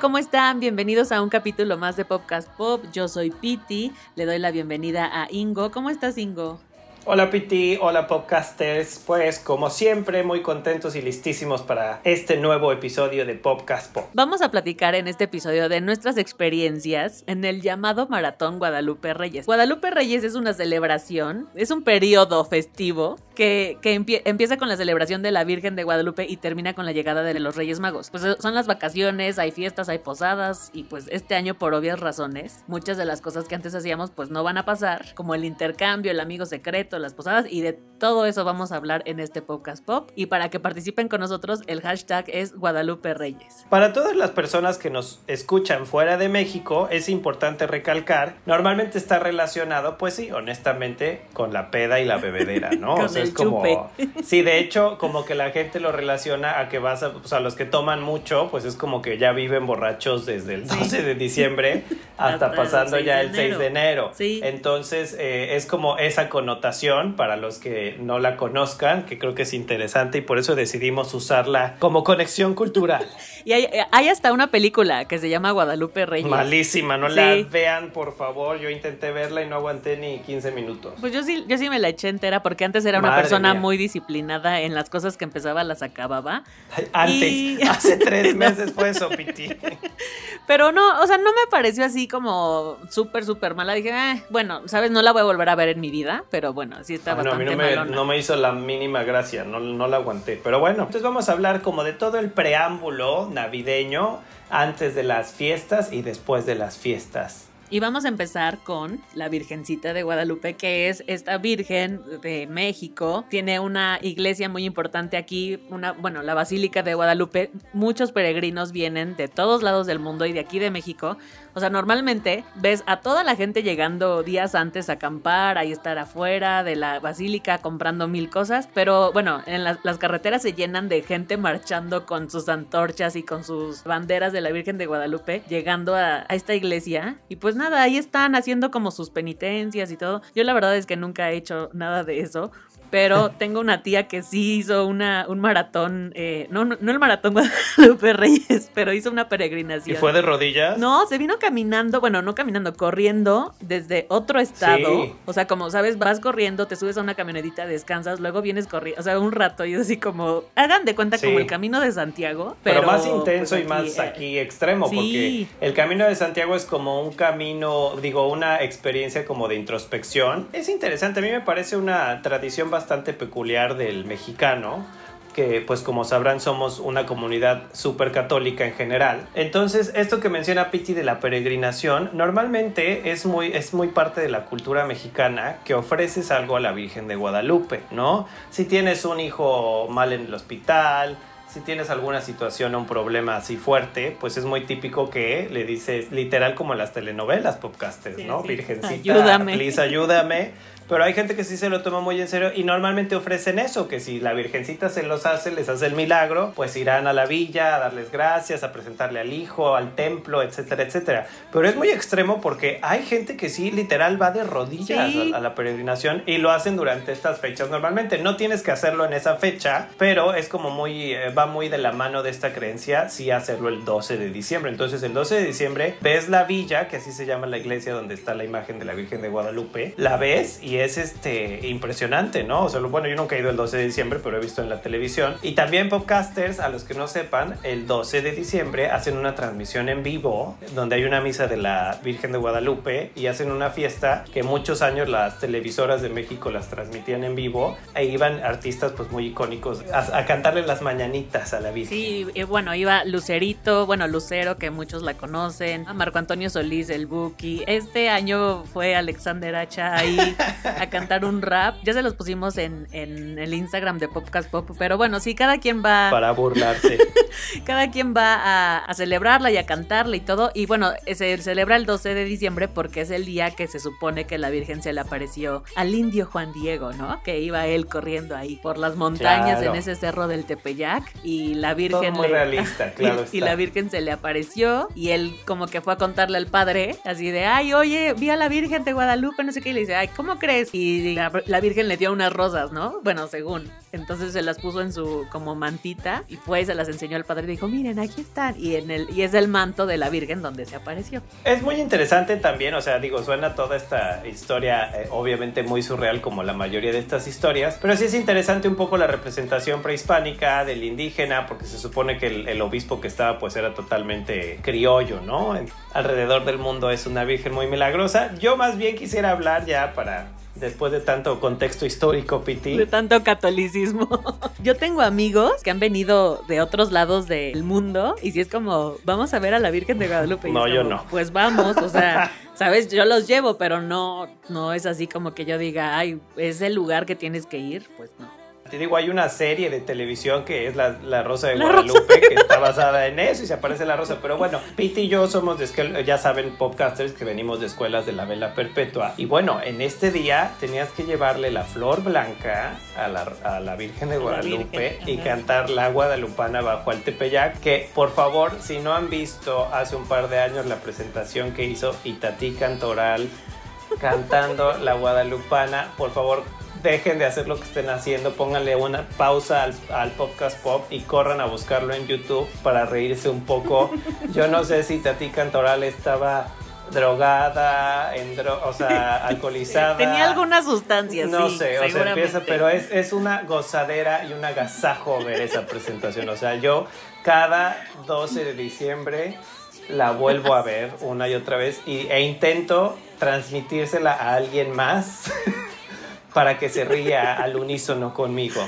¿Cómo están? Bienvenidos a un capítulo más de Popcast Pop. Yo soy Piti. Le doy la bienvenida a Ingo. ¿Cómo estás, Ingo? Hola Piti, hola podcasters, pues como siempre muy contentos y listísimos para este nuevo episodio de Popcast Pop. Vamos a platicar en este episodio de nuestras experiencias en el llamado Maratón Guadalupe Reyes. Guadalupe Reyes es una celebración, es un periodo festivo que, que empie- empieza con la celebración de la Virgen de Guadalupe y termina con la llegada de los Reyes Magos. Pues son las vacaciones, hay fiestas, hay posadas y pues este año por obvias razones muchas de las cosas que antes hacíamos pues no van a pasar, como el intercambio, el amigo secreto, las posadas y de todo eso vamos a hablar en este podcast pop. Y para que participen con nosotros el hashtag es Guadalupe Reyes. Para todas las personas que nos escuchan fuera de México, es importante recalcar, normalmente está relacionado, pues sí, honestamente, con la peda y la bebedera, ¿no? Con o sea, el es como... chupe. Sí, de hecho, como que la gente lo relaciona a que vas a, los que toman mucho, pues es como que ya viven borrachos desde el 12 de diciembre hasta, pasando 6 ya el 6 de enero. Sí. Entonces, eh, es como esa connotación para los que no la conozcan, que creo que es interesante y por eso decidimos usarla como conexión cultural. Y hay, hay hasta una película que se llama Guadalupe Reyes. Malísima, no la vean, por favor. Yo intenté verla y no aguanté ni 15 minutos. Pues yo sí, yo sí me la eché entera porque antes era una persona mía. muy disciplinada en las cosas que empezaba las acababa. Antes, Y- hace tres meses fue eso, Piti. Pero no, o sea, no me pareció así como súper, súper mala. Dije, "Eh, bueno, sabes, no la voy a volver a ver en mi vida, pero bueno, sí está Ah, no, a mí no me, no me hizo la mínima gracia, no, no la aguanté. Pero bueno, entonces vamos a hablar como de todo el preámbulo navideño antes de las fiestas y después de las fiestas. Y vamos a empezar con la Virgencita de Guadalupe, que es esta Virgen de México. Tiene una iglesia muy importante aquí, una, bueno, la Basílica de Guadalupe. Muchos peregrinos vienen de todos lados del mundo y de aquí de México. O sea, normalmente ves a toda la gente llegando días antes a acampar, ahí estar afuera de la basílica comprando mil cosas, pero bueno, en las, carreteras se llenan de gente marchando con sus antorchas y con sus banderas de la Virgen de Guadalupe, llegando a, a esta iglesia. Y pues nada, ahí están haciendo como sus penitencias y todo. Yo la verdad es que nunca he hecho nada de eso. Pero tengo una tía que sí hizo una, un maratón, eh, no, no, no el maratón Guadalupe Reyes, pero hizo una ¿Y peregrinación. fue de rodillas? No, se vino caminando, bueno, no caminando, corriendo desde otro estado. Sí. O sea, como sabes, vas corriendo, te subes a una camionetita, descansas, luego vienes corriendo, o sea, un rato y así como, hagan de cuenta como el camino de Santiago. Pero, Pero, más intenso pues, y más eh, aquí extremo, sí. porque el camino de Santiago es como un camino, digo, una experiencia como de introspección. Es interesante, a mí me parece una tradición bastante peculiar del mexicano que pues como sabrán somos una comunidad súper católica en general. Entonces esto que menciona Piti de la peregrinación normalmente es muy, es muy parte de la cultura mexicana que ofreces algo a la Virgen de Guadalupe, ¿no? Si tienes un hijo mal en el hospital, si tienes alguna situación o un problema así fuerte, pues es muy típico que le dices, literal como en las telenovelas podcasters, Sí, ¿no? sí. Virgencita, Ayúdame. please ayúdame. Pero hay gente que sí se lo toma muy en serio y normalmente ofrecen eso, que si la Virgencita se los hace, les hace el milagro, pues irán a la villa a darles gracias, a presentarle al hijo, al templo, etcétera, etcétera. Pero es muy extremo porque hay gente que sí literal va de rodillas Sí. a, a la peregrinación y lo hacen durante estas fechas normalmente. No tienes que hacerlo en esa fecha, pero es como muy, eh, va muy de la mano de esta creencia, sí hacerlo el 12 de diciembre. Entonces el 12 de diciembre ves la villa, que así se llama la iglesia donde está la imagen de la Virgen de Guadalupe, la ves y es este impresionante, ¿no? O sea, bueno, yo nunca he ido el 12 de diciembre, pero he visto en la televisión. Y también podcasters, a los que no sepan, el 12 de diciembre hacen una transmisión en vivo donde hay una misa de la Virgen de Guadalupe y hacen una fiesta que muchos años las televisoras de México las transmitían en vivo e iban artistas pues muy icónicos a, a cantarle las mañanitas a la Virgen. Sí, y bueno, iba Lucerito, bueno, Lucero, que muchos la conocen, a Marco Antonio Solís, el Buki. Este año fue Alexander Hacha ahí a cantar un rap. Ya se los pusimos en, en el Instagram de Popcast Pop, pero bueno, sí, cada quien va... Para burlarse. cada quien va a, a celebrarla y a cantarla y todo. Y bueno, se celebra el 12 de diciembre porque es el día que se supone que la Virgen se le apareció al indio Juan Diego, ¿no? Que iba él corriendo ahí por las montañas Claro. en ese cerro del Tepeyac y la Virgen Todo muy le- realista, claro y, la Virgen se le apareció y él como que fue a contarle al padre así de, ay, oye, vi a la Virgen de Guadalupe, no sé qué, y le dice, ay, ¿cómo crees? Y la, Virgen le dio unas rosas, ¿no? Bueno, según. Entonces se las puso en su como mantita y fue se las enseñó al padre y dijo, miren, aquí están. Y, en el, y es el manto de la Virgen donde se apareció. Es muy interesante también, o sea, digo, suena toda esta historia eh, obviamente muy surreal como la mayoría de estas historias, pero sí es interesante un poco la representación prehispánica del indígena, porque se supone que el, obispo que estaba pues era totalmente criollo, ¿no? Alrededor del mundo es una virgen muy milagrosa. Yo más bien quisiera hablar ya para... Después de tanto contexto histórico, Piti. De tanto catolicismo. Yo tengo amigos que han venido de otros lados del mundo y si es como, vamos a ver a la Virgen de Guadalupe. No, yo como, no. Pues vamos, o sea, sabes, yo los llevo, pero no, no es así como que yo diga, ay, es el lugar que tienes que ir, pues no. Te digo, hay una serie de televisión que es La, La Rosa de La Guadalupe, que está basada en eso y se aparece la rosa. Pero bueno, Pete y yo somos, de ya saben, podcasters que venimos de escuelas de la vela perpetua. Y bueno, en este día tenías que llevarle la flor blanca a la, a la Virgen de Guadalupe Virgen, y cantar la guadalupana bajo al Tepeyac. Que por favor, si no han visto hace un par de años la presentación que hizo Itatí Cantoral cantando la guadalupana, por favor dejen de hacer lo que estén haciendo, pónganle una pausa al, al podcast pop y corran a buscarlo en YouTube para reírse un poco. Yo no sé si Tati Cantoral estaba drogada, en dro- o sea, alcoholizada. Tenía alguna sustancia, No sí, sé, o sea, empieza, pero es, es una gozadera y un agasajo ver esa presentación. O sea, yo cada 12 de diciembre la vuelvo a ver una y otra vez y, e intento transmitírsela a alguien más para que se ría al unísono conmigo.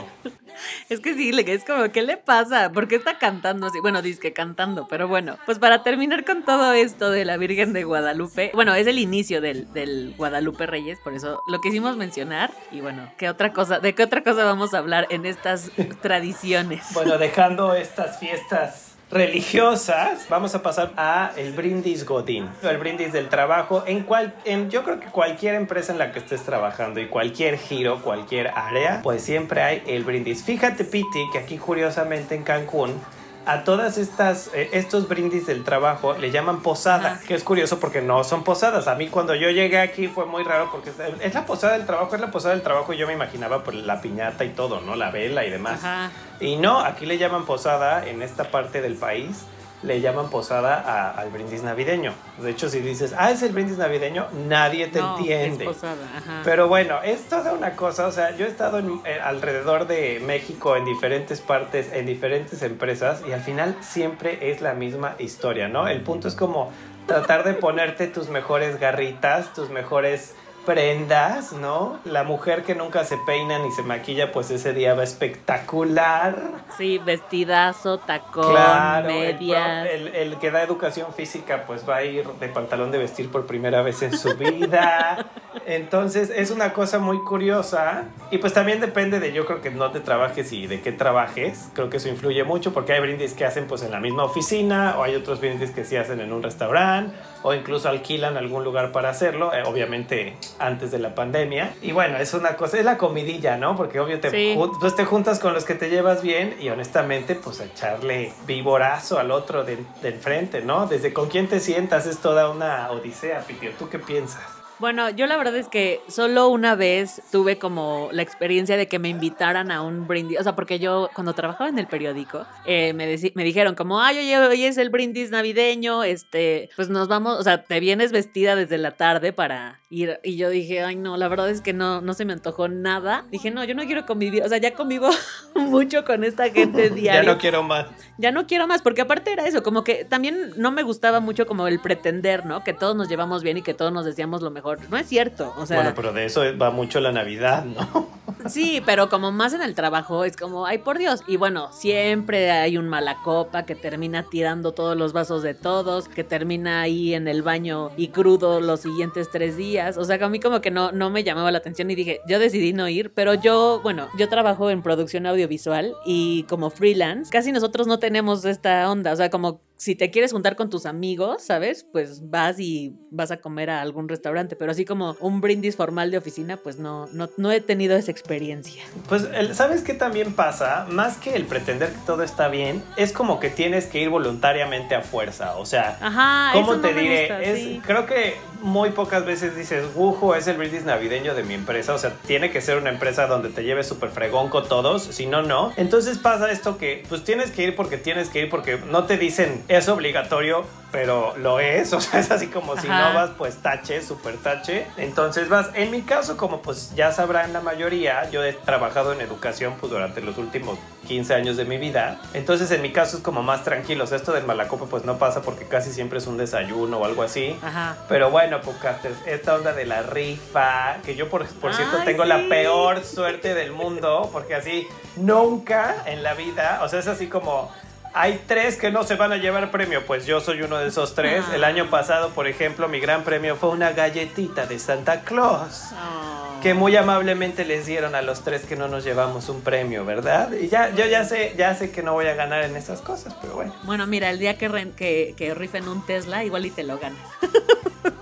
Es que sí, es como, ¿qué le pasa? ¿Por qué está cantando así? Bueno, dice que cantando, pero bueno, pues para terminar con todo esto de la Virgen de Guadalupe, bueno, es el inicio del, del Guadalupe Reyes, por eso lo quisimos mencionar. Y bueno, ¿qué otra cosa, ¿de qué otra cosa vamos a hablar en estas tradiciones? Bueno, dejando estas fiestas religiosas, vamos a pasar a el brindis godín, el brindis del trabajo en cual en yo creo que cualquier empresa en la que estés trabajando y cualquier giro, cualquier área, pues siempre hay el brindis. Fíjate Piti que aquí curiosamente en Cancún a todas estas eh, estos brindis del trabajo le llaman posada, Ajá. que es curioso porque no son posadas. A mí cuando yo llegué aquí fue muy raro porque es, la posada del trabajo, es la posada del trabajo y yo me imaginaba por la piñata y todo, ¿no? La vela y demás. Ajá. Y no, aquí le llaman posada en esta parte del país. Le llaman posada a- al brindis navideño. De hecho, si dices, ah, es el brindis navideño, nadie te No, entiende. es posada, ajá. Pero bueno, es toda una cosa. O sea, yo he estado en- eh, alrededor de México en diferentes partes, en diferentes empresas, y al final siempre es la misma historia, ¿no? El punto es como tratar de ponerte tus mejores garritas, tus mejores prendas, ¿no? La mujer que nunca se peina ni se maquilla, pues ese día va espectacular. Sí, vestidazo, tacón, Claro, el, medias. el- el que da educación física pues va a ir de pantalón de vestir por primera vez en su vida. Entonces es una cosa muy curiosa y pues también depende de yo creo que no te trabajes y de qué trabajes. Creo que eso influye mucho porque hay brindis que hacen pues en la misma oficina o hay otros brindis que sí hacen en un restaurante o incluso alquilan algún lugar para hacerlo, eh, obviamente antes de la pandemia. Y bueno, es una cosa, es la comidilla, ¿no? Porque obvio te, Sí. pues te juntas con los que te llevas bien y honestamente pues echarle vivorazo al otro de, de enfrente, ¿no? Desde con quién te sientas es toda una odisea, Pitio. ¿Tú qué piensas? Bueno, yo la verdad es que solo una vez tuve como la experiencia de que me invitaran a un brindis, o sea, porque yo cuando trabajaba en el periódico eh, me, me dijeron como, ay, oye, hoy es el brindis navideño, este, pues nos vamos, o sea, te vienes vestida desde la tarde para ir, y yo dije, ay, no, la verdad es que no, no se me antojó nada. Dije, no, yo no quiero convivir, o sea, ya convivo mucho con esta gente Ya diario no quiero más. ya no quiero más, porque aparte era eso, como que también no me gustaba mucho como el pretender, ¿no? Que todos nos llevamos bien y que todos nos decíamos lo mejor mejor. No es cierto, o sea... Bueno, pero de eso va mucho la Navidad, ¿no? Sí, pero como más en el trabajo es como, ay por Dios. Y bueno, siempre hay un mala copa que termina tirando todos los vasos de todos, que termina ahí en el baño y crudo los siguientes tres días. O sea, que a mí como que no, no me llamaba la atención y dije, yo decidí no ir, pero yo, bueno, yo trabajo en producción audiovisual y como freelance, casi nosotros no tenemos esta onda. O sea, como si te quieres juntar con tus amigos, ¿sabes? Pues vas y vas a comer a algún restaurante, pero así como un brindis formal de oficina, pues no, no, no he tenido esa experiencia. Pues, el- ¿sabes qué también pasa? Más que el pretender que todo está bien, es como que tienes que ir voluntariamente a fuerza. O sea, Ajá, ¿cómo eso te no diré? gusta, es, sí. Creo que muy pocas veces dices, Wujo es el brindis navideño de mi empresa. O sea, tiene que ser una empresa donde te lleves súper fregón con todos, si no, no. Entonces pasa esto que, pues tienes que ir porque tienes que ir porque no te dicen es obligatorio, pero lo es. O sea, es así como si no vas, pues tache, súper tache. Entonces vas, en mi caso, como pues ya sabrán la mayoría, yo he trabajado en educación pues durante los últimos 15 años de mi vida. Entonces en mi caso es como más tranquilo. O sea, esto del malacopa pues no pasa porque casi siempre es un desayuno o algo así. Ajá. Pero bueno, podcasters, esta onda de la rifa, que yo por, por cierto Ay, tengo la peor suerte del mundo, porque así nunca en la vida, o sea, es así como... Hay tres que no se van a llevar premio, pues yo soy uno de esos tres. Ah. El año pasado, por ejemplo, mi gran premio fue una galletita de Santa Claus. Oh. Que muy amablemente les dieron a los tres que no nos llevamos un premio, ¿verdad? Y ya, yo ya sé, ya sé que no voy a ganar en esas cosas, pero bueno. Bueno, mira, el día que, ren- que, que rifen un Tesla, igual y te lo ganas.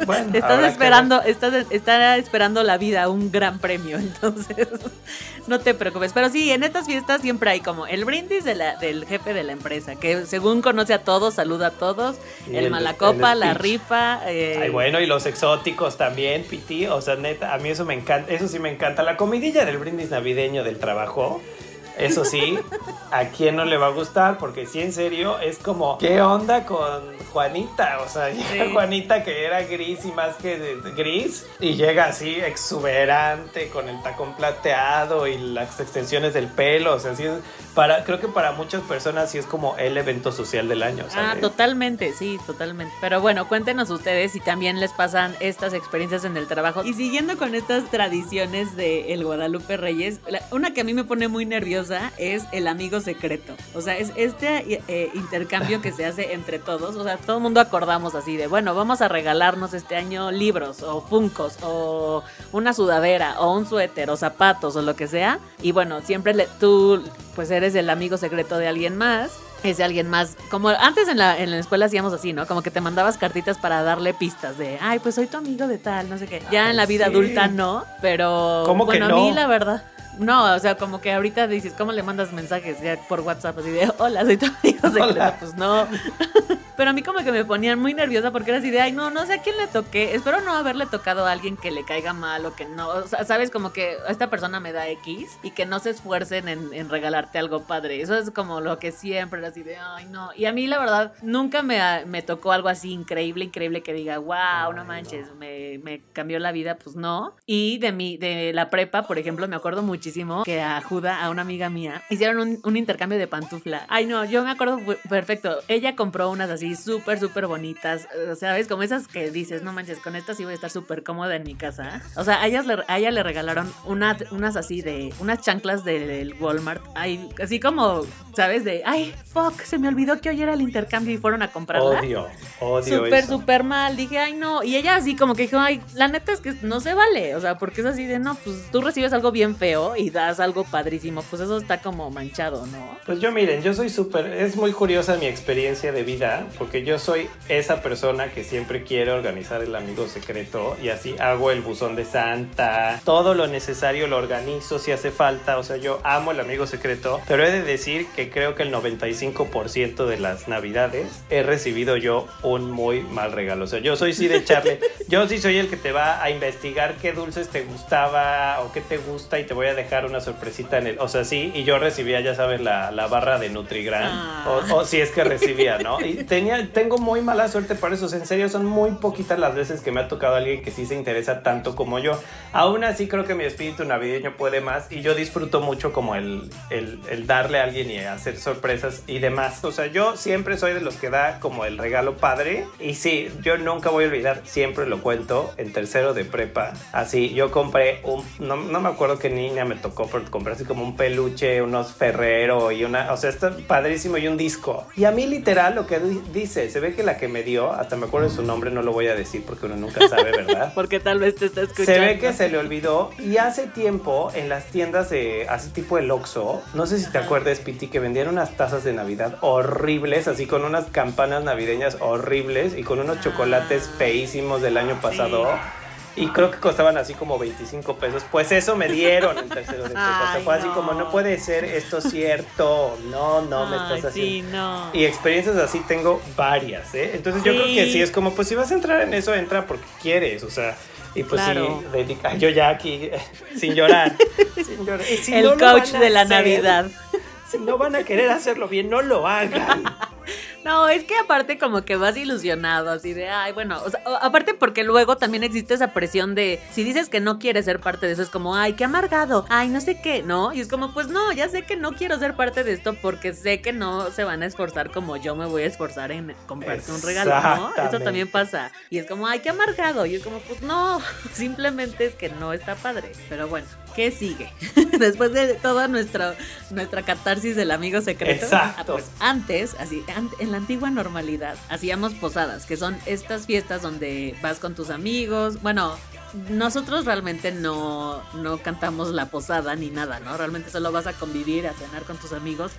Bueno, Estás esperando, estás, está esperando la vida, un gran premio, entonces no te preocupes. Pero sí, en estas fiestas siempre hay como el brindis de la, del jefe de la empresa, que según conoce a todos, saluda a todos, el, el- malacopa, el la rifa. eh, Ay, bueno, y los exóticos también, Piti. O sea, neta, a mí eso me encanta. Eso sí me encanta. La comidilla del brindis navideño del trabajo. Eso sí, a quién no le va a gustar, porque sí, en serio, es como, ¿qué onda con Juanita? O sea, llega Sí. Juanita que era gris y más que de- de gris, y llega así exuberante, con el tacón plateado y las extensiones del pelo. O sea, sí es, para, creo que para muchas personas sí es como el evento social del año. Ah, totalmente, sí, totalmente. Pero bueno, cuéntenos ustedes si también les pasan estas experiencias en el trabajo. Y siguiendo con estas tradiciones de el Guadalupe Reyes, la- una que a mí me pone muy nerviosa es el amigo secreto. O sea, es este eh, intercambio que se hace entre todos. O sea, todo el mundo acordamos así de, bueno, vamos a regalarnos este año libros o funcos o una sudadera o un suéter o zapatos o lo que sea. Y bueno, siempre le- tú pues eres el amigo secreto de alguien más es de alguien más. Como antes en la, en la escuela hacíamos así, ¿no? Como que te mandabas cartitas para darle pistas de, ay, pues soy tu amigo de tal, no sé qué. Ya Ay, en la vida sí. adulta no, pero. ¿Cómo que bueno, no? a mí la verdad. No, o sea, como que ahorita dices, ¿cómo le mandas mensajes ya por WhatsApp? Así de, hola, soy tu amigo secreto. Hola. Pues no. Pero a mí como que me ponían muy nerviosa porque era así de, ay, no, no sé a quién le toqué. Espero no haberle tocado a alguien que le caiga mal o que no. O sea, sabes, como que esta persona me da X y que no se esfuercen en, en regalarte algo padre. Eso es como lo que siempre era así de, ay, no. Y a mí, la verdad, nunca me, me tocó algo así increíble, increíble que diga, wow, no manches, me, me cambió la vida. Pues no. Y de mi, de la prepa, por ejemplo, me acuerdo muchísimo que a Juda, a una amiga mía, hicieron un, un intercambio de pantufla. Ay, no, yo me acuerdo perfecto. Ella compró unas así súper, súper bonitas, ¿sabes? Como esas que dices, no manches, con estas sí voy a estar súper cómoda en mi casa. O sea, a, ellas le, a ella le regalaron una, unas así de, unas chanclas del Walmart. Ay, así como, ¿sabes? De, ay, fuck, se me olvidó que hoy era el intercambio y fueron a comprarla. Odio, odio Súper, súper mal. Dije, ay, no. Y ella así como que dijo, ay, la neta es que no se vale. O sea, porque es así de, no, pues tú recibes algo bien feo y das algo padrísimo. Pues eso está como manchado, ¿no? Pues yo miren, yo soy súper, es muy curiosa mi experiencia de vida, porque yo soy esa persona que siempre quiere organizar el amigo secreto y así hago el buzón de Santa, todo lo necesario lo organizo si hace falta, o sea, yo amo el amigo secreto, pero he de decir que creo que el 95% de las navidades he recibido yo un muy mal regalo, o sea, yo soy sí de echarle, yo sí soy el que te va a investigar qué dulces te gustaba o qué te gusta y te voy a dejar dejar una sorpresita en el, o sea, sí, y yo recibía, ya sabes, la, la barra de Nutrigram, Ah. o, o si es que recibía, ¿no? Y tenía, tengo muy mala suerte por eso, o sea, en serio, son muy poquitas las veces que me ha tocado alguien que sí se interesa tanto como yo. Aún así, creo que mi espíritu navideño puede más, y yo disfruto mucho como el, el, el darle a alguien y hacer sorpresas y demás. O sea, yo siempre soy de los que da como el regalo padre, y sí, yo nunca voy a olvidar, siempre lo cuento, en tercero de prepa, así, yo compré un, no, no me acuerdo qué niña me tocó, pero compré así como un peluche, unos Ferrero y una, o sea, está padrísimo y un disco. Y a mí literal lo que di- dice, se ve que la que me dio, hasta me acuerdo de su nombre, no lo voy a decir porque uno nunca sabe, ¿verdad? Porque tal vez te está escuchando. Se ve que se le olvidó y hace tiempo en las tiendas de así tipo el Oxxo, no sé si te acuerdas Piti que vendían unas tazas de Navidad horribles, así con unas campanas navideñas horribles y con unos chocolates feísimos del año pasado. Y creo que costaban así como 25 pesos. Pues eso me dieron en tercero de prepa. O sea, fue así no. como, no puede ser esto cierto. No, no, me estás sí, haciendo. no. Y experiencias así tengo varias, ¿eh? Entonces yo Sí. creo que sí es como, pues si vas a entrar en eso, entra porque quieres, o sea, y pues Claro. sí, dedica, yo ya aquí, sin llorar, sin llorar. Si el no coach de la hacer, Navidad. Si no van a querer hacerlo bien, no lo hagan. No, es que aparte como que vas ilusionado, así de, ay, bueno, o sea, aparte porque luego también existe esa presión de, si dices que no quieres ser parte de eso, es como, ay, qué amargado, ay, no sé qué, ¿no? Y es como, pues no, ya sé que no quiero ser parte de esto porque sé que no se van a esforzar como yo me voy a esforzar en comprarte un regalo, ¿no? Eso también pasa. Y es como, ay, qué amargado. Y es como, pues no, simplemente es que no está padre. Pero bueno, ¿qué sigue? Después de toda nuestra, nuestra catarsis del amigo secreto. Exacto. ah, pues antes, así, en la antigua normalidad, hacíamos posadas, que son estas fiestas donde vas con tus amigos. Bueno, nosotros realmente no, no cantamos la posada ni nada, ¿no? Realmente solo vas a convivir, a cenar con tus amigos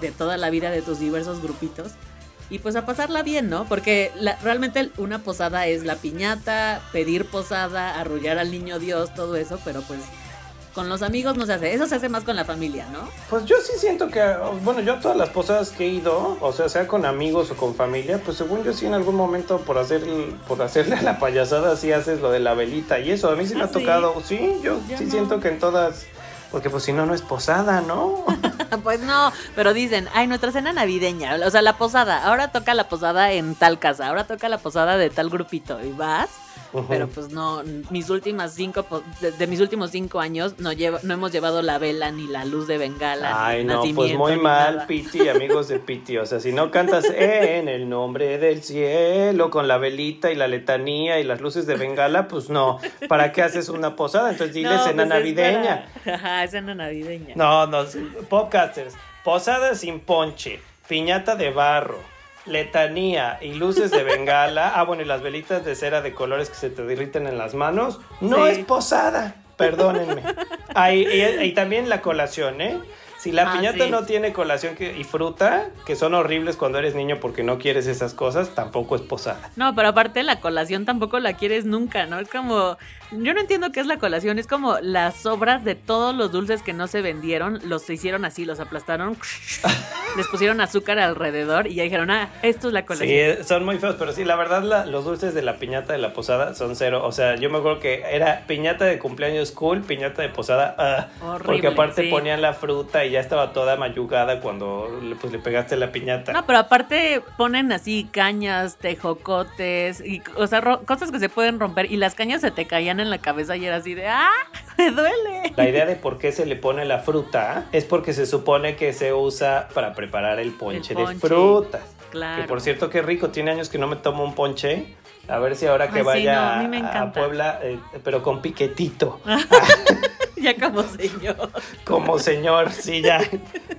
de toda la vida de tus diversos grupitos. Y pues a pasarla bien, ¿no? Porque la- realmente una posada es la piñata, pedir posada, arrullar al niño Dios, todo eso, pero pues con los amigos no se hace. Eso se hace más con la familia, ¿no? Pues yo sí siento que, bueno, yo a todas las posadas que he ido, o sea, sea con amigos o con familia, pues según yo sí en algún momento por hacer por hacerle a la payasada sí haces lo de la velita y eso, a mí sí me ¿Ah, ha sí? tocado, sí, yo, Yo sí no. siento que en todas, porque pues si no, no es posada, ¿no? Pues no, pero dicen, ay, nuestra cena navideña, o sea, la posada, ahora toca la posada en tal casa, ahora toca la posada de tal grupito, y vas, Pero pues no, mis últimas cinco, de, de mis últimos cinco años no, llevo, no hemos llevado la vela ni la luz de bengala. Ay, no, pues muy mal. Piti, amigos de Piti. O sea, si no cantas en el nombre del cielo con la velita y la letanía y las luces de bengala, pues no. ¿Para qué haces una posada? Entonces dile No, cena pues es navideña. para- Ajá, cena navideña. No, no, podcasters. Posada sin ponche, piñata de barro, letanía y luces de bengala. Ah, bueno, y las velitas de cera de colores que se te derriten en las manos. No Sí. es posada. Perdónenme. Ahí, y, y también la colación, ¿eh? Si la Ah, piñata sí. no tiene colación que- y fruta, que son horribles cuando eres niño porque no quieres esas cosas, tampoco es posada. No, pero aparte la colación tampoco la quieres nunca, ¿no? Es como, yo no entiendo qué es la colación, es como las sobras de todos los dulces que no se vendieron, los hicieron así, los aplastaron, les pusieron azúcar alrededor y ya dijeron, ah, esto es la colación. Sí, son muy feos, pero sí, la verdad, la- los dulces de la piñata de la posada son cero. O sea, yo me acuerdo que era piñata de cumpleaños cool, piñata de posada, ah, Horrible, porque aparte sí. ponían la fruta y ya estaba toda mayugada cuando le- pues, le pegaste la piñata. No, pero aparte ponen así cañas, tejocotes, y, o sea, cosas que se pueden romper y las cañas se te caían en la cabeza y era así de, ¡ah! ¡Me duele! La idea de por qué se le pone la fruta es porque se supone que se usa para preparar el ponche, El de ponche, frutas. Claro. Que por cierto, qué rico, tiene años que no me tomo un ponche. A ver si ahora que Ay, sí, vaya no, a. Puebla, eh, pero con piquetito. ya como señor. Como señor, sí, ya.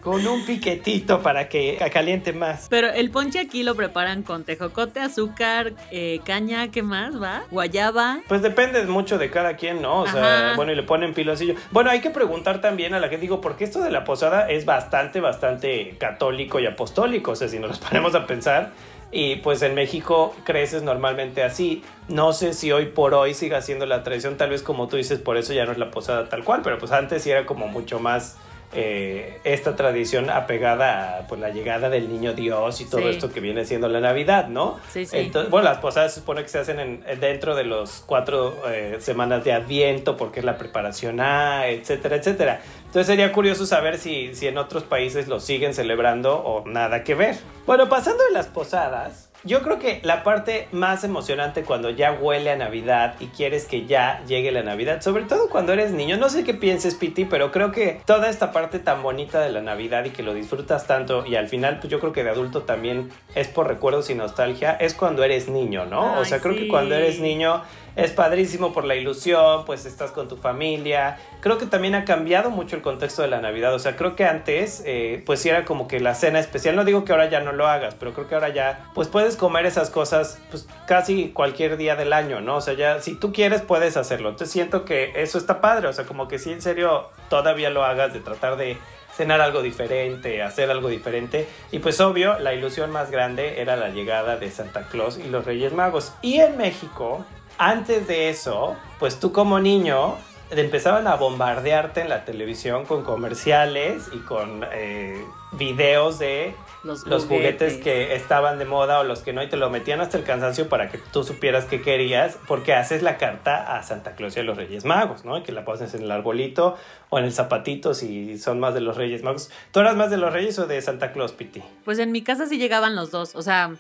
Con un piquetito para que caliente más. Pero el ponche aquí lo preparan con tejocote, azúcar, eh, caña, ¿qué más va? Guayaba. Pues depende mucho de cada quien, ¿no? O sea, bueno, y le ponen piloncillo. Bueno, hay que preguntar también a la que digo, porque esto de la posada es bastante, bastante católico y apostólico. O sea, si nos ponemos a pensar. Y pues en México creces normalmente así. No sé si hoy por hoy siga siendo la tradición, tal vez como tú dices, por eso ya no es la posada tal cual, pero pues antes sí era como mucho más eh, esta tradición apegada a pues, la llegada del niño Dios y todo Sí. esto que viene siendo la Navidad, ¿no? Sí, sí. Entonces, bueno, las posadas se supone que se hacen en- dentro de los cuatro eh, semanas de Adviento porque es la preparación a, etcétera, etcétera. Entonces sería curioso saber si, si en otros países lo siguen celebrando o nada que ver. Bueno, pasando de las posadas, yo creo que la parte más emocionante cuando ya huele a Navidad y quieres que ya llegue la Navidad, sobre todo cuando eres niño, no sé qué pienses Piti, pero creo que toda esta parte tan bonita de la Navidad y que lo disfrutas tanto y al final pues yo creo que de adulto también es por recuerdos y nostalgia, es cuando eres niño, ¿no? o sea, creo que cuando eres niño es padrísimo por la ilusión, pues estás con tu familia. Creo que también ha cambiado mucho el contexto de la Navidad. O sea, creo que antes, eh, pues era como que la cena especial. No digo que ahora ya no lo hagas, pero creo que ahora ya, pues puedes comer esas cosas, pues casi cualquier día del año, ¿no? O sea, ya si tú quieres, puedes hacerlo. Entonces siento que eso está padre. O sea, como que sí, en serio, todavía lo hagas de tratar de cenar algo diferente, hacer algo diferente. Y pues obvio, la ilusión más grande era la llegada de Santa Claus y los Reyes Magos. Y en México, antes de eso, pues tú como niño empezaban a bombardearte en la televisión con comerciales y con eh, videos de Los, los juguetes que estaban de moda o los que no y te lo metían hasta el cansancio para que tú supieras qué querías porque haces la carta a Santa Claus y a los Reyes Magos, ¿no? Que la pones en el arbolito o en el zapatito si son más de los Reyes Magos. ¿Tú eras más de los Reyes o de Santa Claus, Piti? Pues en mi casa sí llegaban los dos, o sea,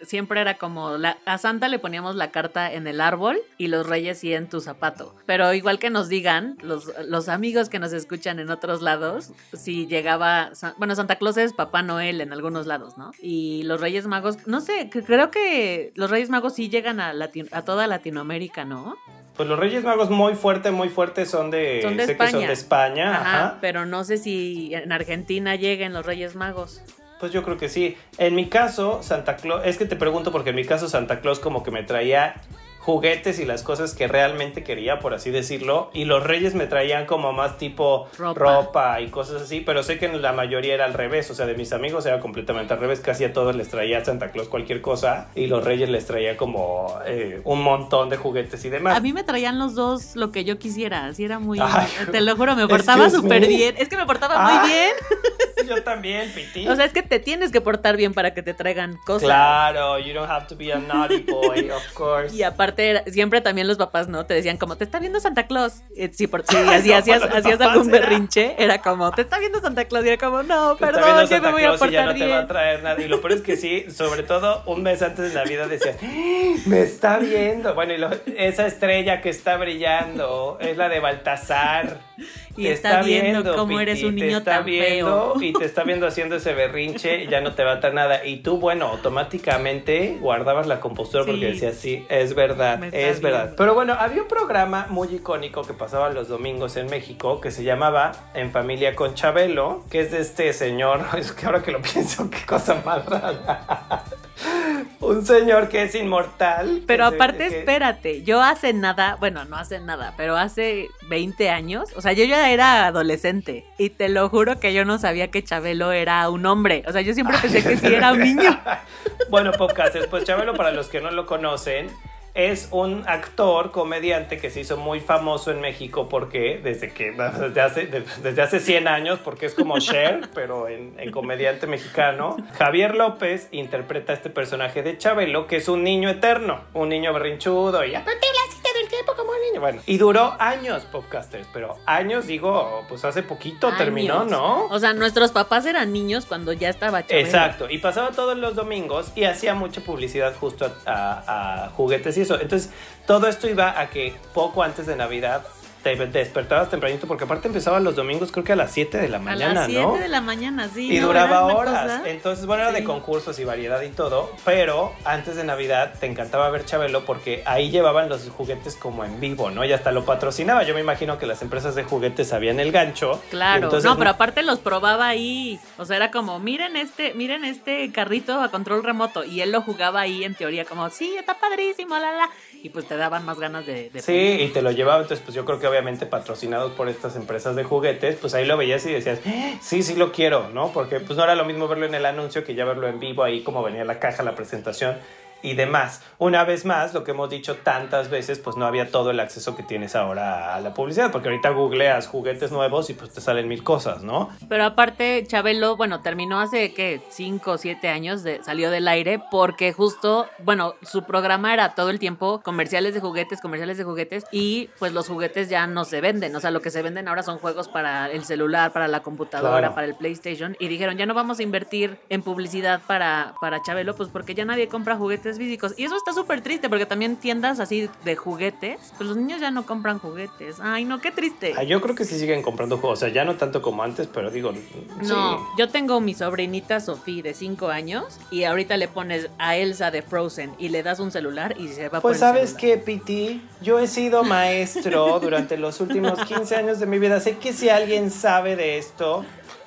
siempre era como, la- a Santa le poníamos la carta en el árbol y los reyes sí en tu zapato. Pero igual que nos digan, los, los amigos que nos escuchan en otros lados, si llegaba, bueno, Santa Claus es Papá Noel en algunos lados, ¿no? Y los Reyes Magos, no sé, creo que los Reyes Magos sí llegan a, toda Latinoamérica, ¿no? Pues los Reyes Magos muy fuerte, muy fuerte son de, Son de sé que son España. de España, Ajá, ajá. pero no sé si en Argentina lleguen los Reyes Magos. Pues yo creo que sí. En mi caso, Santa Claus, es que te pregunto porque en mi caso Santa Claus como que me traía juguetes y las cosas que realmente quería, por así decirlo, y los reyes me traían como más tipo Ropa. ropa, y cosas así, pero sé que en la mayoría era al revés, o sea, de mis amigos era completamente al revés, casi a todos les traía Santa Claus cualquier cosa y los reyes les traía como eh, un montón de juguetes y demás. A mí me traían los dos lo que yo quisiera, así era muy... Ay, te lo juro, me portaba súper bien. Es que me portaba Ah. muy bien. Yo también, Piti. O sea, es que te tienes que portar bien para que te traigan cosas. claro, you don't have to be a naughty boy, of course. Y aparte, siempre también los papás, ¿no? Te decían como, te está viendo Santa Claus. Eh, Si, por, si así no, hacías, hacías algún era- berrinche, era como, te está viendo Santa Claus. Y era como, no, Te está perdón, yo me voy a Claus y ya portar no te va a traer nada. Y lo peor es que sí, sobre todo un mes antes de Navidad decías, "¡Ah! me está viendo. Bueno, y lo- esa estrella que está brillando es la de Baltasar. Y Te está viendo cómo eres un te niño está tan viendo feo. Y te está viendo haciendo ese berrinche ya no te va a traer nada. Y tú, bueno, automáticamente guardabas la compostura porque decías, sí, es verdad, es verdad. Pero bueno, había un programa muy icónico que pasaba los domingos en México que se llamaba En Familia con Chabelo, que es de este señor, es que ahora que lo pienso, qué cosa más rara. Un señor que es inmortal. Pero que se- aparte, que- espérate, yo hace nada, bueno, no hace nada, pero hace 20 años, o sea, yo ya era adolescente y te lo juro que yo no sabía que Chabelo era un hombre, o sea, yo siempre pensé que sí era un niño. Bueno, podcasters, pues Chabelo, para los que no lo conocen, es un actor, comediante que se hizo muy famoso en México porque desde que, desde hace, de- desde hace 100 años, porque es como Cher, pero en, en comediante mexicano, Javier López interpreta a este personaje de Chabelo, que es un niño eterno, un niño berrinchudo y del tiempo como un niño. Bueno, y duró años, podcasters, pero años, digo, pues hace poquito terminó. ¿no? O sea, nuestros papás eran niños cuando ya estaba Chabelo. Exacto, y pasaba todos los domingos y hacía mucha publicidad justo a, a- a juguetes y Entonces, todo esto iba a que poco antes de Navidad te despertabas tempranito, porque aparte empezaban los domingos, creo que a las 7 de la A mañana, las 7 ¿no? de la mañana, sí. y ¿no? duraba horas. cosa- Entonces, bueno, era de concursos y variedad y todo. Pero antes de Navidad te encantaba ver Chabelo porque ahí llevaban los juguetes como en vivo, ¿no? Y hasta lo patrocinaba. Yo me imagino que las empresas de juguetes sabían el gancho. Claro, entonces- no, pero aparte los probaba ahí. O sea, era como, miren este, miren este carrito a control remoto. Y él lo jugaba ahí en teoría, como, sí, está padrísimo, la la. Y pues te daban más ganas de. de Sí, y te lo llevaba, entonces pues yo creo que obviamente patrocinados por estas empresas de juguetes, pues ahí lo veías y decías, "Ah, sí, sí lo quiero, ¿no? Porque pues no era lo mismo verlo en el anuncio que ya verlo en vivo ahí como venía la caja, la presentación. Y demás. Una vez más, lo que hemos dicho tantas veces, pues no había todo el acceso que tienes ahora a la publicidad, porque ahorita googleas juguetes nuevos y pues te salen mil cosas, ¿no? Pero aparte, Chabelo, bueno, terminó hace, ¿qué? 5 o 7 años, de, salió del aire, porque justo, bueno, su programa era todo el tiempo comerciales de juguetes, comerciales de juguetes, y pues los juguetes ya no se venden, o sea, lo que se venden ahora son juegos para el celular, para la computadora, Claro. para el PlayStation, y dijeron, ya no vamos a invertir en publicidad para, para Chabelo, pues porque ya nadie compra juguetes físicos. Y eso está súper triste, porque también tiendas así de juguetes, pues los niños ya no compran juguetes. Ay, no, qué triste. Ah, yo creo que sí siguen comprando juegos, o sea, ya no tanto como antes, pero digo, No, sí. yo tengo mi sobrinita Sofía de 5 años y ahorita le pones a Elsa de Frozen y le das un celular y se va por Pues sabes qué, Piti, yo he sido maestro durante los últimos 15 años de mi vida. Sé que si alguien sabe de esto,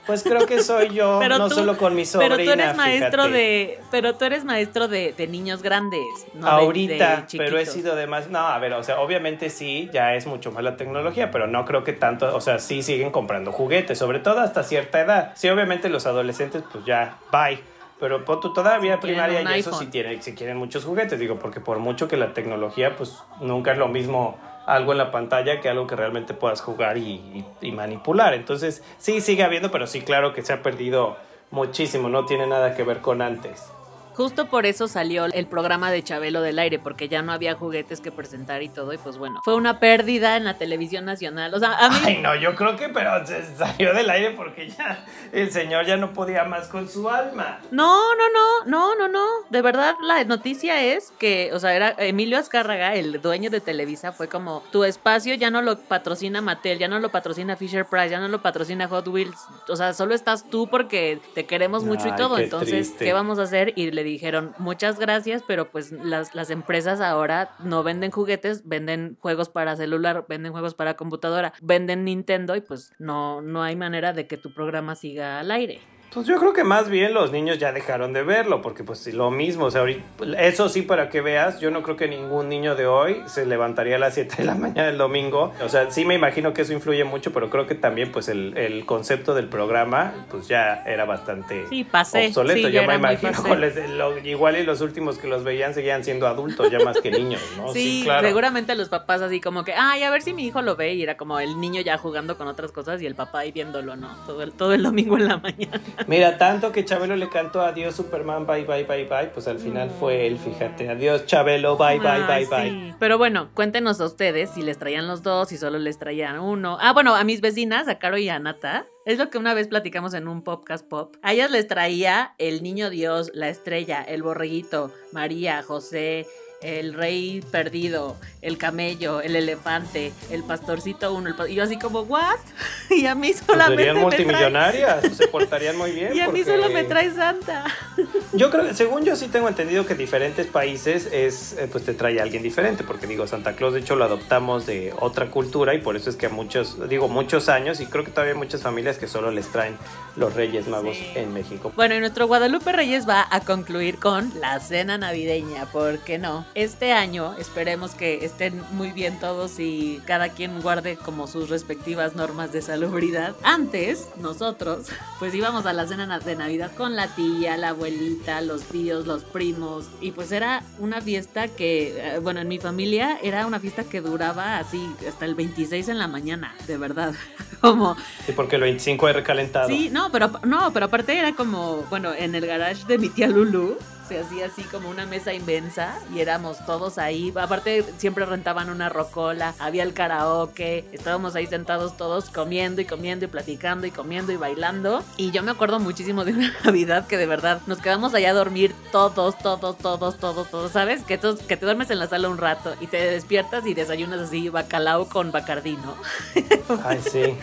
pues creo que soy yo, Pero no tú- solo con mi sobrina. Pero tú eres maestro fíjate. de, pero tú eres maestro de, de niños grandes, no Ahorita, de pero he sido de más. No, a ver, o sea, obviamente sí, ya es mucho más la tecnología, pero no creo que tanto. O sea, sí siguen comprando juguetes, sobre todo hasta cierta edad. Sí, obviamente los adolescentes, pues ya, bye. Pero tú todavía Quieren primaria y eso sí, iPhone. tiene, sí quieren muchos juguetes, digo, porque por mucho que la tecnología, pues nunca es lo mismo algo en la pantalla que algo que realmente puedas jugar y, y- y manipular. Entonces, sí, sigue habiendo, pero sí, claro que se ha perdido muchísimo, no tiene nada que ver con antes. Justo por eso salió el programa de Chabelo del aire, porque ya no había juguetes que presentar y todo, y pues bueno, fue una pérdida en la televisión nacional. O sea, a mí... Ay, no, yo creo que, pero se salió del aire porque ya el señor ya no podía más con su alma. No, no, no, no, no, no. De verdad, la noticia es que, o sea, era Emilio Azcárraga, el dueño de Televisa, fue como, tu espacio ya no lo patrocina Mattel, ya no lo patrocina Fisher Price, ya no lo patrocina Hot Wheels. O sea, solo estás tú porque te queremos mucho y todo. qué Entonces, triste. ¿qué vamos a hacer? Y le dijeron, muchas gracias, pero pues las, las empresas ahora no venden juguetes, venden juegos para celular, venden juegos para computadora, venden Nintendo y pues no, no hay manera de que tu programa siga al aire. Pues yo creo que más bien los niños ya dejaron de verlo, porque pues lo mismo, o sea, ahorita- eso sí para que veas, yo no creo que ningún niño de hoy se levantaría a las 7 de la mañana del domingo, o sea, sí me imagino que eso influye mucho, pero creo que también pues el, el concepto del programa pues ya era bastante Sí, pasé. obsoleto, Sí, yo ya me imagino, pasé. les- lo- igual y los últimos que los veían seguían siendo adultos ya más que niños, ¿no? Sí, seguramente los papás así como que, ay, a ver si mi hijo lo ve y era como el niño ya jugando con otras cosas y el papá ahí viéndolo, ¿no? Todo el, todo el domingo en la mañana. Mira, tanto que Chabelo le cantó adiós Superman, bye, bye, bye, bye, pues al final fue él, fíjate. Adiós Chabelo, bye, bye, Ay, bye, bye. sí. Pero bueno, cuéntenos a ustedes si les traían los dos, si solo les traían uno. Ah, bueno, a mis vecinas, a Caro y a Nata, es lo que una vez platicamos en un podcast pop. A ellas les traía el niño Dios, la estrella, el borreguito, María, José, el rey perdido, el camello, el elefante, el pastorcito uno. el pa- y yo así como, ¿what? Y a mí Pues solamente serían me multimillonarias, se portarían muy bien. Y a mí solo me trae Santa. Yo creo que, según yo sí tengo entendido que diferentes países es, eh, pues te trae a alguien diferente, porque digo, Santa Claus de hecho lo adoptamos de otra cultura y por eso es que a muchos, digo, muchos años y creo que todavía hay muchas familias que solo les traen los Reyes Magos Sí. en México. Bueno, y nuestro Guadalupe Reyes va a concluir con la cena navideña, ¿por qué no? Este año esperemos que estén muy bien todos y cada quien guarde como sus respectivas normas de salubridad. Antes, nosotros, pues íbamos a la cena na- de Navidad con la tía, la abuelita, los tíos, los primos, y pues era una fiesta que, eh, bueno, en mi familia era una fiesta que duraba así hasta el 26 en la mañana, de verdad. Como Sí, porque el 25 es recalentado. Sí, no, pero no, pero aparte era como, bueno, en el garage de mi tía Lulu se hacía así como una mesa inmensa y éramos todos ahí. Aparte siempre rentaban una rocola, había el karaoke, estábamos ahí sentados todos comiendo y comiendo y platicando y comiendo y bailando. Y yo me acuerdo muchísimo de una Navidad que de verdad nos quedamos allá a dormir todos, todos, todos, todos, todos, ¿sabes? Que, tos- que te duermes en la sala un rato y te despiertas y desayunas así bacalao con bacardí, ¿no? Ay, sí.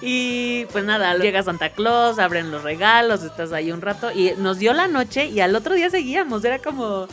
Y pues nada, llega Santa Claus, abren los regalos, estás ahí un rato y nos dio la noche y al otro día era como...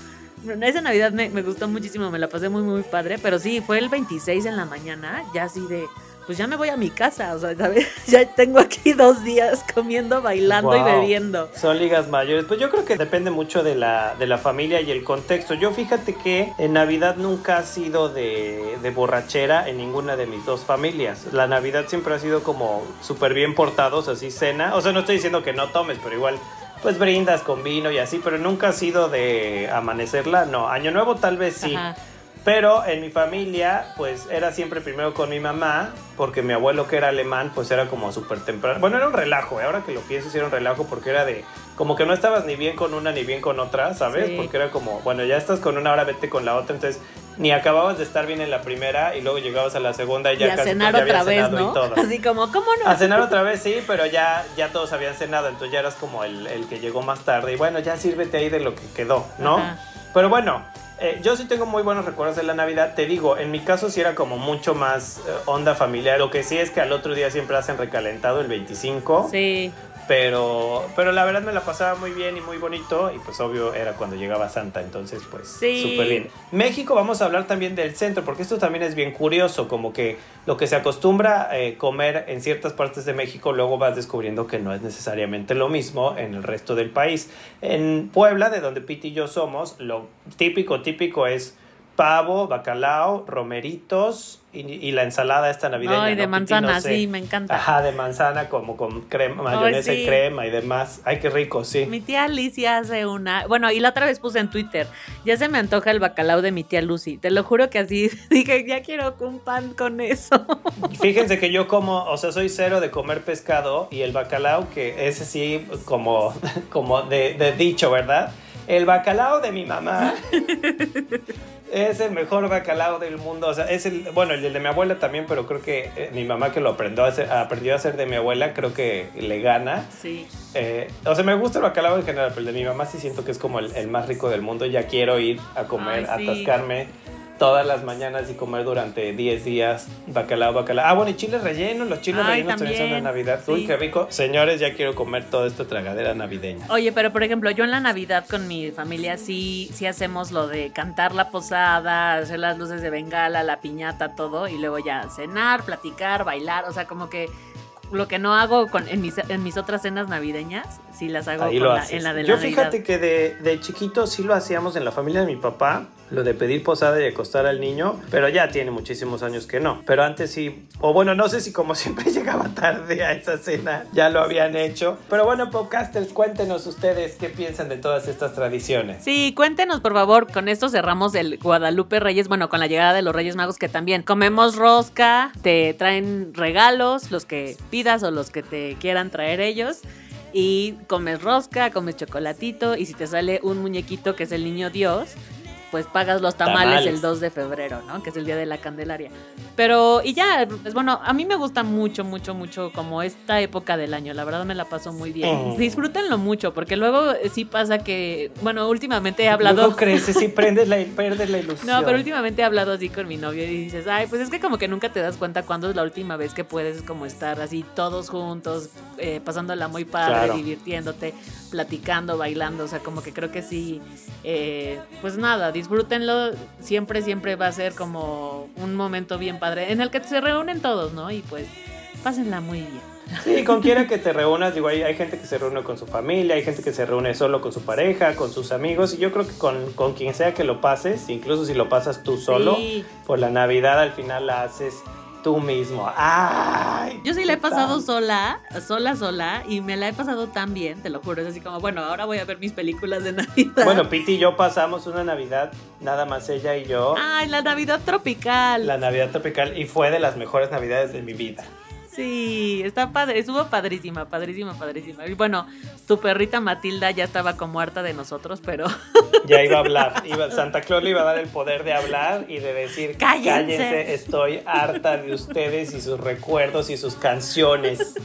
Esa Navidad me, me gustó muchísimo, me la pasé muy muy padre, pero sí, fue el 26 en la mañana, ya así de, pues ya me voy a mi casa, o sea, ¿sabes? Ya tengo aquí dos días comiendo, bailando y bebiendo. Son ligas mayores. Pues yo creo que depende mucho de la, de la familia y el contexto. Yo fíjate que en Navidad nunca ha sido de, de borrachera en ninguna de mis dos familias. La Navidad siempre ha sido como súper bien portados, así cena. O sea, no estoy diciendo que no tomes, pero igual pues brindas con vino y así, pero nunca ha sido de amanecerla, no. Año Nuevo tal vez sí. Ajá. Pero en mi familia, pues era siempre primero con mi mamá, porque mi abuelo que era alemán, pues era como súper temprano. Bueno, era un relajo, ¿eh? ahora que lo pienso, sí era un relajo porque era de, como que no estabas ni bien con una ni bien con otra, ¿sabes? Sí. Porque era como, bueno, ya estás con una, ahora vete con la otra, entonces ni acababas de estar bien en la primera y luego llegabas a la segunda y Y ya a casi cenar ya habías otra vez, y ¿no? todo. Así como, ¿cómo no? A cenar otra vez sí, pero ya, ya todos habían cenado, entonces ya eras como el, el que llegó más tarde. Y bueno, ya sírvete ahí de lo que quedó, ¿no? Ajá. Pero bueno, eh, yo sí tengo muy buenos recuerdos de la Navidad. Te digo, en mi caso sí era como mucho más eh, onda familiar. Lo que sí es que al otro día siempre hacen recalentado el 25. Sí. Pero, pero la verdad me la pasaba muy bien y muy bonito. Y pues obvio era cuando llegaba Santa, entonces pues Sí. súper bien. México vamos a hablar también del centro, porque esto también es bien curioso, como que lo que se acostumbra eh, comer en ciertas partes de México, luego vas descubriendo que no es necesariamente lo mismo en el resto del país. En Puebla, de donde Piti y yo somos, lo típico, típico es pavo, bacalao, romeritos y, y la ensalada esta navideña. Ay, de manzana, sí, me encanta. Ajá, de manzana como con crema, mayonesa sí. y crema y demás. Ay, qué rico, sí. Mi tía Alicia hace una. Bueno, y la otra vez puse en Twitter. Ya se me antoja el bacalao de mi tía Lucy. Te lo juro que así dije, ya quiero un pan con eso. Fíjense que yo como, o sea, soy cero de comer pescado y el bacalao, que ese sí, como, como de, de dicho, ¿verdad? El bacalao de mi mamá es el mejor bacalao del mundo. O sea, es el, bueno, el de mi abuela también, pero creo que eh, mi mamá que lo aprendió a, hacer, aprendió a hacer de mi abuela, creo que le gana. Sí. Eh, o sea, me gusta el bacalao en general, pero el de mi mamá sí siento que es como el, el más rico del mundo. Ya quiero ir a comer, Ay, sí. atascarme todas las mañanas y comer durante 10 días bacalao, bacalao. Ah, bueno, y chiles rellenos, los chiles Ay, rellenos también, son de Navidad. Uy, sí. qué rico. Señores, ya quiero comer toda esta tragadera navideña. Oye, pero por ejemplo, yo en la Navidad con mi familia sí, sí hacemos lo de cantar la posada, hacer las luces de bengala, la piñata, todo, y luego ya cenar, platicar, bailar, o sea, como que lo que no hago con, en, mis, en mis otras cenas navideñas, sí las hago con la- en la de Yo la fíjate Navidad. que de, de chiquito sí lo hacíamos en la familia de mi papá, lo de pedir posada y acostar al niño, pero ya tiene muchísimos años que no. Pero antes sí, o bueno, no sé si como siempre llegaba tarde a esa cena, ya lo habían hecho. Pero bueno, podcasters, cuéntenos ustedes qué piensan de todas estas tradiciones. Sí, cuéntenos por favor, con esto cerramos el Guadalupe Reyes, bueno, con la llegada de los Reyes Magos que también comemos rosca, te traen regalos, los que pidas o los que te quieran traer ellos. Y comes rosca, comes chocolatito y si te sale un muñequito que es el niño Dios, pues pagas los tamales, Tamales. el 2 de febrero, ¿no? Que es el día de la Candelaria. Pero, y ya, pues bueno, a mí me gusta mucho, mucho, mucho como esta época del año. La verdad me la paso muy bien. Mm. Disfrútenlo mucho, porque luego eh, sí pasa que, bueno, últimamente he hablado. Luego creces y prendes la, pierdes la ilusión. No, pero últimamente he hablado así con mi novio y dices, ay, pues es que como que nunca te das cuenta cuándo es la última vez que puedes como estar así todos juntos, eh, pasándola muy padre, Claro. divirtiéndote, platicando, bailando, o sea, como que creo que sí, eh, pues nada, disfrútenlo, siempre, siempre va a ser como un momento bien padre en el que se reúnen todos, ¿no? Y pues pásenla muy bien. Sí, con quiera que te reúnas, digo, hay, hay gente que se reúne con su familia, hay gente que se reúne solo con su pareja, con sus amigos, y yo creo que con, con quien sea que lo pases, incluso si lo pasas tú solo, Sí. por la Navidad al final la haces tú mismo. ¡Ay! Yo sí la he ¿qué pasado sola, sola, sola, y me la he pasado tan bien, te lo juro. Es así como, bueno, ahora voy a ver mis películas de Navidad. Bueno, Piti y yo pasamos una Navidad, nada más ella y yo, Ay, la Navidad tropical. la Navidad tropical, y fue de las mejores Navidades de mi vida. Sí, está padre, estuvo padrísima, padrísima, padrísima. Y bueno, tu perrita Matilda ya estaba como harta de nosotros, pero Ya iba a hablar, iba, Santa Claus le iba a dar el poder de hablar y de decir, Cállense". estoy harta de ustedes y sus recuerdos y sus canciones.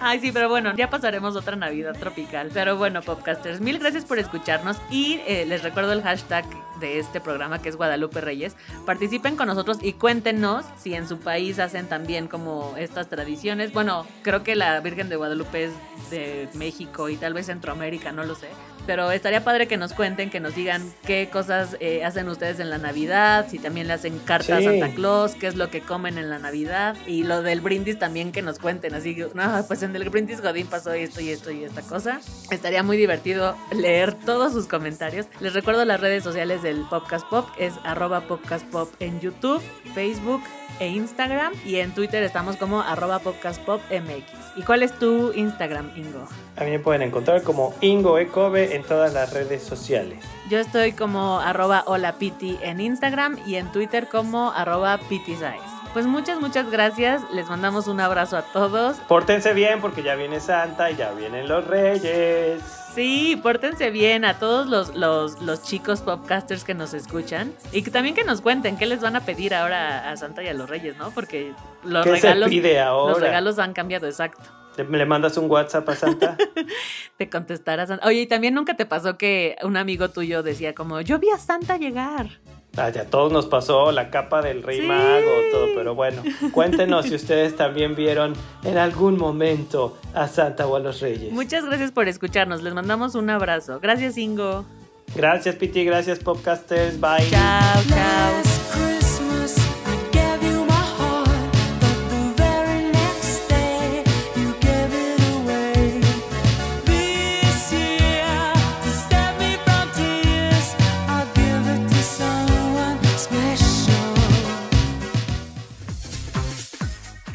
Ay, sí, pero bueno, ya pasaremos otra Navidad tropical. Pero bueno, Popcasters, mil gracias por escucharnos y eh, les recuerdo el hashtag de este programa que es Guadalupe Reyes. Participen con nosotros y cuéntenos si en su país hacen también como estas tradiciones. Bueno, creo que la Virgen de Guadalupe es de México y tal vez Centroamérica, no lo sé. Pero estaría padre que nos cuenten, que nos digan qué cosas eh, hacen ustedes en la Navidad, si también le hacen cartas Sí. a Santa Claus, qué es lo que comen en la Navidad y lo del brindis también que nos cuenten, así que, no, pues en el brindis Godín pasó esto y esto y esta cosa. Estaría muy divertido leer todos sus comentarios. Les recuerdo las redes sociales del Podcast Pop, es arroba Podcast Pop en YouTube, Facebook e Instagram y en Twitter estamos como arroba Podcast Pop MX. ¿Y cuál es tu Instagram, Ingo? A mí me pueden encontrar como Ingo Ecobe en todas las redes sociales. Yo estoy como arroba holapiti en Instagram y en Twitter como arroba pitisize. Pues muchas, muchas gracias. Les mandamos un abrazo a todos. Pórtense bien porque ya viene Santa y ya vienen los Reyes. Sí, pórtense bien a todos los, los, los chicos popcasters que nos escuchan. Y que también que nos cuenten qué les van a pedir ahora a Santa y a los Reyes, ¿no? Porque los ¿Qué regalos, se pide ahora? los regalos han cambiado, exacto. ¿Le, mandas un WhatsApp a Santa? Te contestará Santa. Oye, y también nunca te pasó que un amigo tuyo decía como, yo vi a Santa llegar. Ah, ya a todos nos pasó la capa del Rey Sí. Mago, todo, pero bueno, cuéntenos si ustedes también vieron en algún momento a Santa o a los Reyes. Muchas gracias por escucharnos. Les mandamos un abrazo. Gracias, Ingo. Gracias, Piti, gracias, Popcasters, bye. Chao, chao.